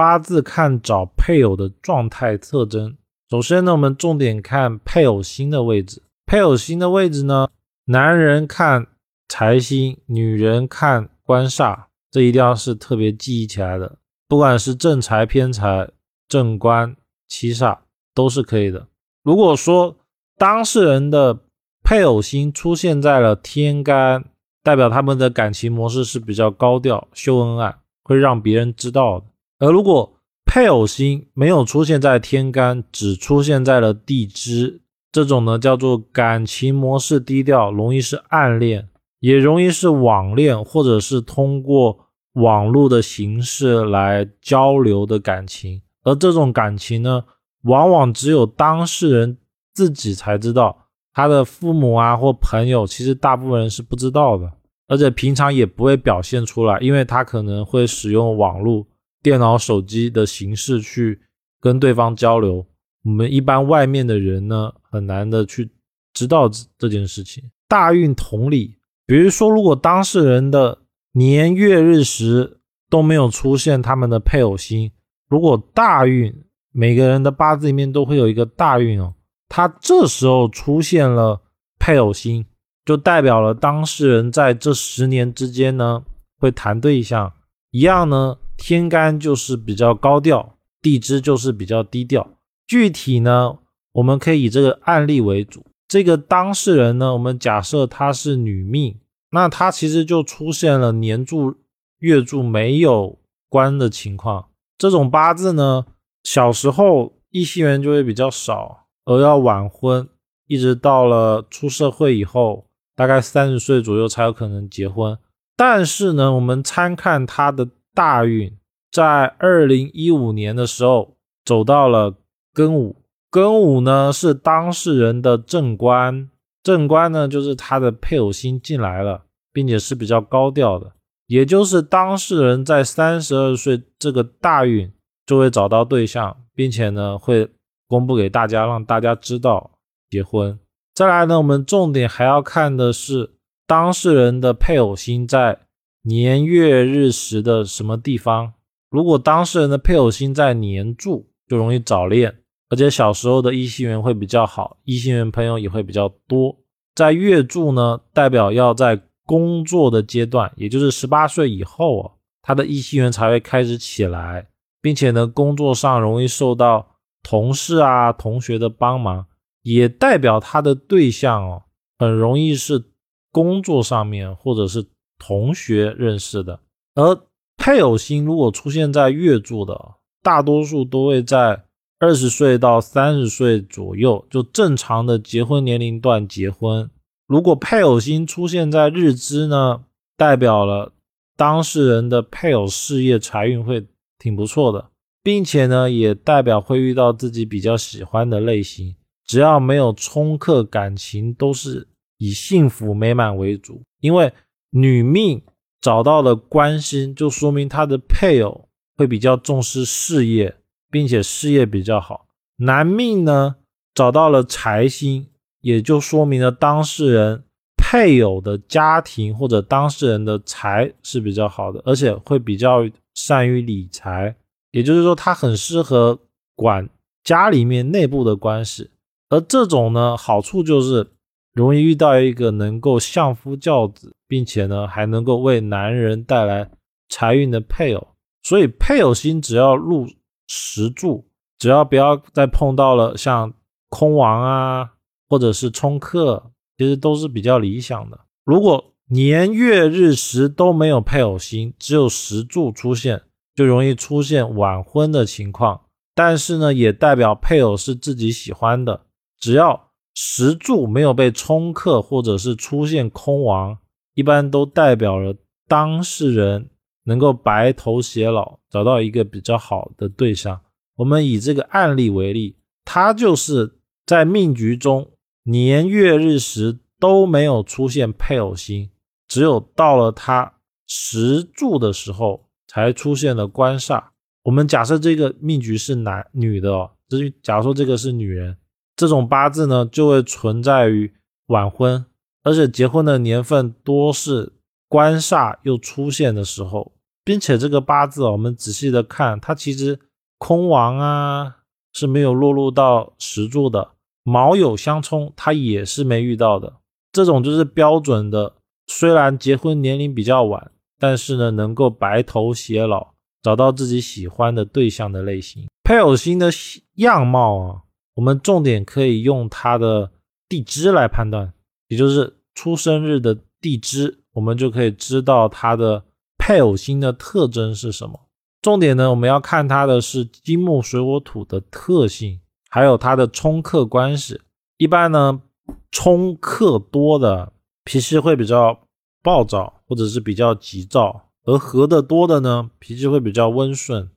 八字看找配偶的状态特征。首先呢，我们重点看配偶星的位置。配偶星的位置呢，男人看财星，女人看官煞，这一定要是特别记忆起来的。不管是正财、偏财、正官、七煞，都是可以的。如果说当事人的配偶星出现在了天干，代表他们的感情模式是比较高调、秀恩爱，会让别人知道的。而如果配偶星没有出现在天干，只出现在了地支，这种呢叫做感情模式低调，容易是暗恋，也容易是网恋，或者是通过网络的形式来交流的感情。而这种感情呢，往往只有当事人自己才知道，他的父母啊或朋友，其实大部分人是不知道的，而且平常也不会表现出来，因为他可能会使用网络。电脑、手机的形式去跟对方交流，我们一般外面的人呢，很难的去知道这件事情。大运同理，比如说，如果当事人的年月日时都没有出现他们的配偶星，如果大运每个人的八字里面都会有一个大运哦，他这时候出现了配偶星，就代表了当事人在这十年之间呢会谈对象，一样呢。天干就是比较高调，地支就是比较低调。具体呢，我们可以以这个案例为主。这个当事人呢，我们假设她是女命，那她其实就出现了年柱、月柱没有关的情况。这种八字呢，小时候异性缘就会比较少，而要晚婚，一直到了出社会以后，大概三十岁左右才有可能结婚。但是呢，我们参看他的。大运在二零一五年的时候走到了庚午，庚午呢是当事人的正官，正官呢就是他的配偶星进来了，并且是比较高调的，也就是当事人在三十二岁这个大运就会找到对象，并且呢会公布给大家，让大家知道结婚。再来呢，我们重点还要看的是当事人的配偶星在。年月日时的什么地方？如果当事人的配偶星在年柱，就容易早恋，而且小时候的异性缘会比较好，异性缘朋友也会比较多。在月柱呢，代表要在工作的阶段，也就是十八岁以后啊，他的异性缘才会开始起来，并且呢，工作上容易受到同事啊、同学的帮忙，也代表他的对象哦，很容易是工作上面或者是。同学认识的，而配偶星如果出现在月柱的，大多数都会在二十岁到三十岁左右，就正常的结婚年龄段结婚。如果配偶星出现在日支呢，代表了当事人的配偶事业财运会挺不错的，并且呢，也代表会遇到自己比较喜欢的类型。只要没有冲克，感情都是以幸福美满为主，因为。女命找到了官星，就说明她的配偶会比较重视事业，并且事业比较好。男命呢找到了财星，也就说明了当事人配偶的家庭或者当事人的财是比较好的，而且会比较善于理财。也就是说，他很适合管家里面内部的关系。而这种呢好处就是。容易遇到一个能够相夫教子，并且呢还能够为男人带来财运的配偶，所以配偶星只要入十柱，只要不要再碰到了像空亡啊，或者是冲克，其实都是比较理想的。如果年月日时都没有配偶星，只有十柱出现，就容易出现晚婚的情况。但是呢，也代表配偶是自己喜欢的，只要。石柱没有被冲克，或者是出现空亡，一般都代表了当事人能够白头偕老，找到一个比较好的对象。我们以这个案例为例，他就是在命局中年月日时都没有出现配偶星，只有到了他石柱的时候才出现了官煞。我们假设这个命局是男女的哦，这就假如说这个是女人。这种八字呢，就会存在于晚婚，而且结婚的年份多是官煞又出现的时候，并且这个八字我们仔细的看，它其实空亡啊是没有落入到石柱的，卯酉相冲，它也是没遇到的。这种就是标准的，虽然结婚年龄比较晚，但是呢能够白头偕老，找到自己喜欢的对象的类型。配偶星的样貌啊，我们重点可以用它的地支来判断，也就是出生日的地支，我们就可以知道它的。配偶星的特征是什么？重点呢？我们要看它的是金木水火土的特性，还有它的冲克关系。一般呢，冲克多的脾气会比较暴躁，或者是比较急躁；而合的多的呢，脾气会比较温顺。